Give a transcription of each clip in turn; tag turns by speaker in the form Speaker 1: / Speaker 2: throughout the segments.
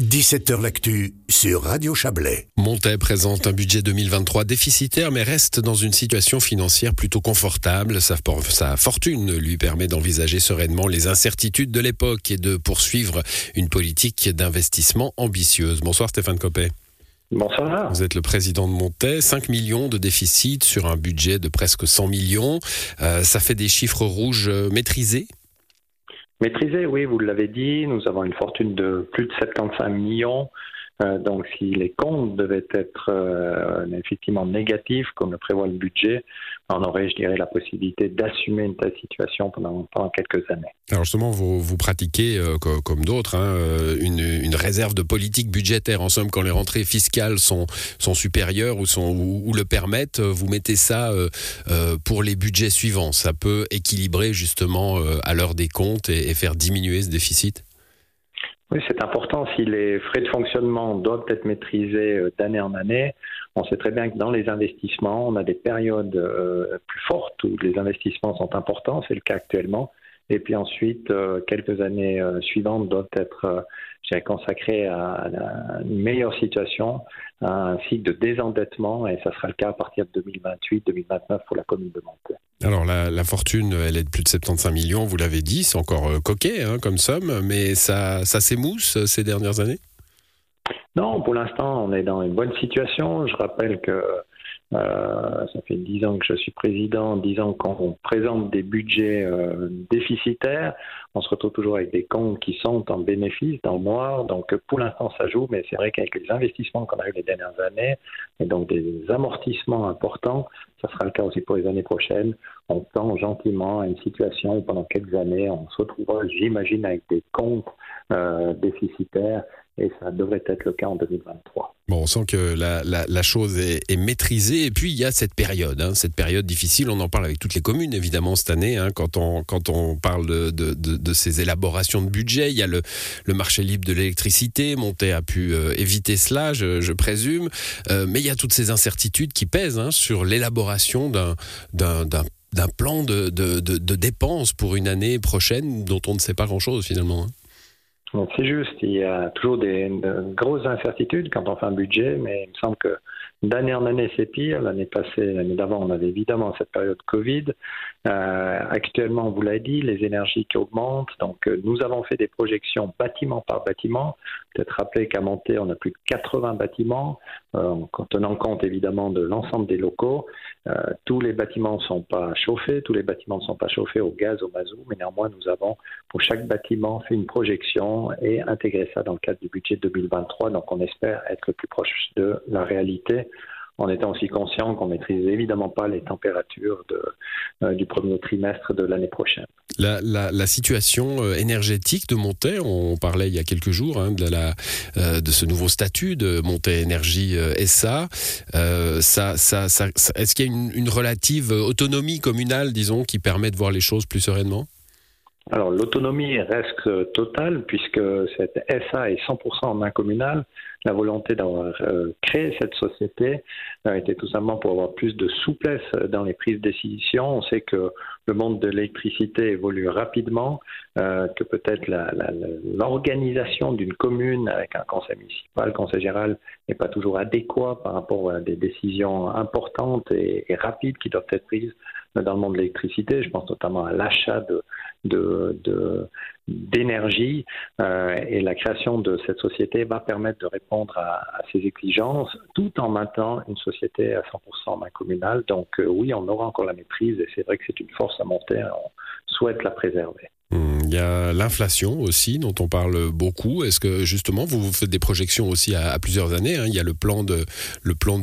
Speaker 1: 17h L'actu sur Radio Chablais.
Speaker 2: Montet présente un budget 2023 déficitaire mais reste dans une situation financière plutôt confortable. Sa, sa fortune lui permet d'envisager sereinement les incertitudes de l'époque et de poursuivre une politique d'investissement ambitieuse. Bonsoir Stéphane Copé.
Speaker 3: Bonsoir.
Speaker 2: Vous êtes le président de Montet. 5 millions de déficit sur un budget de presque 100 millions. Euh, ça fait des chiffres rouges euh, maîtrisés?
Speaker 3: Maîtrisé, oui, vous l'avez dit, nous avons une fortune de plus de 75 millions. Euh, donc, si les comptes devaient être euh, effectivement négatifs, comme le prévoit le budget, on aurait, je dirais, la possibilité d'assumer une telle situation pendant, pendant, quelques années.
Speaker 2: Alors justement, vous, pratiquez, euh, comme, d'autres, hein, une, réserve de politique budgétaire. En somme, quand les rentrées fiscales sont, supérieures ou, le permettent, vous mettez ça pour les budgets suivants. Ça peut équilibrer justement à l'heure des comptes et faire diminuer ce déficit?
Speaker 3: Oui, c'est important. Si les frais de fonctionnement doivent être maîtrisés euh, d'année en année, on sait très bien que dans les investissements, on a des périodes euh, plus fortes où les investissements sont importants. C'est le cas actuellement. Et puis ensuite, euh, quelques années suivantes doivent être consacrées à, une meilleure situation, à un cycle de désendettement, et ça sera le cas à partir de 2028-2029 pour la commune de Monté.
Speaker 2: Alors la, fortune, elle est de plus de 75 millions, vous l'avez dit, c'est encore euh, coquet hein, comme somme, mais ça, ça s'émousse euh, ces dernières années?
Speaker 3: Non, pour l'instant, on est dans une bonne situation. Je rappelle que euh, ça fait dix ans que je suis président, dix ans qu'on présente des budgets euh, déficitaires, on se retrouve toujours avec des comptes qui sont en bénéfice, dans le noir. Donc pour l'instant, ça joue, mais c'est vrai qu'avec les investissements qu'on a eu les dernières années, et donc des amortissements importants, ça sera le cas aussi pour les années prochaines. On tend gentiment à une situation où pendant quelques années, on se retrouvera, j'imagine, avec des comptes euh, déficitaires et ça devrait être le cas en 2023.
Speaker 2: Bon, on sent que la, chose est, maîtrisée et puis il y a cette période, hein, cette période difficile. On en parle avec toutes les communes évidemment cette année hein, quand on quand on parle de, de, ces élaborations de budget. Il y a le, marché libre de l'électricité. Monté a pu euh, éviter cela, je, présume, euh, mais il y a toutes ces incertitudes qui pèsent hein, sur l'élaboration d'un d'un plan de, de, de, dépenses pour une année prochaine dont on ne sait pas grand-chose finalement.
Speaker 3: C'est juste, il y a toujours des, grosses incertitudes quand on fait un budget, mais il me semble que d'année en année c'est pire. L'année passée, l'année d'avant, on avait évidemment cette période Covid. Euh, actuellement, vous l'avez dit, les énergies qui augmentent. Donc, euh, nous avons fait des projections bâtiment par bâtiment. Peut-être rappeler qu'à Monter, on a plus de 80 bâtiments, euh, en tenant compte évidemment de l'ensemble des locaux. Tous les bâtiments ne sont pas chauffés, tous les bâtiments ne sont pas chauffés au gaz, au mazout, mais néanmoins, nous avons pour chaque bâtiment fait une projection et intégré ça dans le cadre du budget 2023. Donc, on espère être le plus proche de la réalité en étant aussi conscient qu'on maîtrise évidemment pas les températures euh, du premier trimestre de l'année prochaine.
Speaker 2: La, situation euh, énergétique de Montet, on parlait il y a quelques jours hein, euh, de ce nouveau statut de Montet Énergie SA. Est-ce qu'il y a une relative autonomie communale, disons, qui permet de voir les choses plus sereinement?
Speaker 3: Alors l'autonomie reste totale puisque cette SA est 100% en main communale. La volonté d'avoir euh, créé cette société a été tout simplement pour avoir plus de souplesse dans les prises de décision. On sait que le monde de l'électricité évolue rapidement, euh, que peut-être l'organisation d'une commune avec un conseil municipal, conseil général n'est pas toujours adéquat par rapport à des décisions importantes et rapides qui doivent être prises dans le monde de l'électricité. Je pense notamment à l'achat d'énergie euh, et la création de cette société va permettre de répondre à, ces exigences tout en maintenant une société à 100% main communale. Donc euh, oui, on aura encore la maîtrise et c'est vrai que c'est une force à monter. On souhaite la préserver.
Speaker 2: Il y a l'inflation aussi dont on parle beaucoup. Est-ce que justement vous, faites des projections aussi à, plusieurs années hein? Il y a le plan de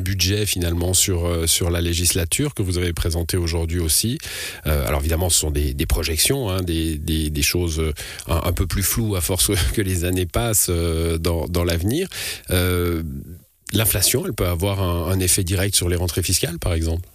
Speaker 2: budget finalement sur euh, sur la législature que vous avez présenté aujourd'hui aussi. Euh, alors évidemment, ce sont des, projections, hein, des, choses un, un, peu plus floues à force que les années passent euh, dans, l'avenir. Euh, l'inflation, elle peut avoir un effet direct sur les rentrées fiscales, par exemple?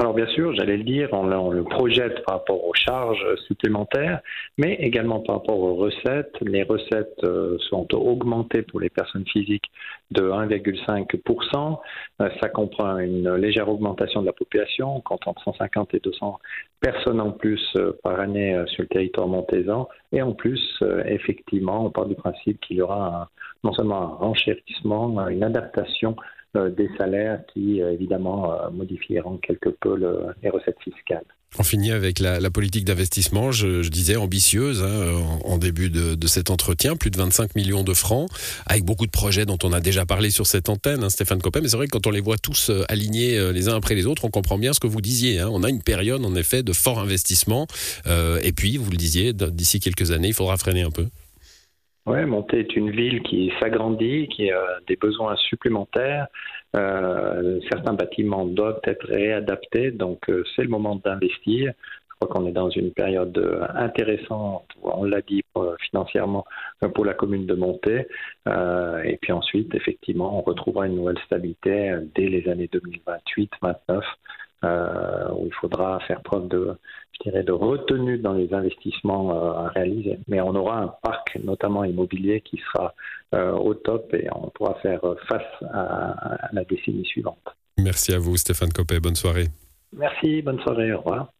Speaker 3: Alors bien sûr, j'allais le dire, on, le projette par rapport aux charges supplémentaires, mais également par rapport aux recettes. Les recettes euh, sont augmentées pour les personnes physiques de 1,5%. Euh, ça comprend une légère augmentation de la population, entre 150 et 200 personnes en plus euh, par année sur le territoire montaisan. Et en plus, effectivement, on part du principe qu'il y aura non seulement un renchérissement, une adaptation des salaires qui, évidemment, modifieront quelque peu les recettes fiscales.
Speaker 2: On finit avec la, politique d'investissement, je, disais ambitieuse hein, en, début de, cet entretien, plus de 25 millions de francs, avec beaucoup de projets dont on a déjà parlé sur cette antenne, hein, Stéphane Copé, mais c'est vrai que quand on les voit tous euh, alignés euh, les uns après les autres, on comprend bien ce que vous disiez. Hein. On a une période en effet de fort investissement, euh, et puis vous le disiez, d'ici quelques années, il faudra freiner un peu.
Speaker 3: Oui, Monté est une ville qui s'agrandit, qui a des besoins supplémentaires. Euh, certains bâtiments doivent être réadaptés, donc euh, c'est le moment d'investir. Je crois qu'on est dans une période euh, intéressante, on l'a dit financièrement pour la commune de Monté. et puis ensuite, effectivement, on retrouvera une nouvelle stabilité dès les années 2028-29 euh, où il faudra faire preuve de, je dirais, de retenue dans les investissements euh, à réaliser. Mais on aura un parc, notamment immobilier, qui sera euh, au top et on pourra faire face à, à la décennie suivante.
Speaker 2: Merci à vous, Stéphane Copé. Bonne soirée.
Speaker 3: Merci, bonne soirée. Au revoir.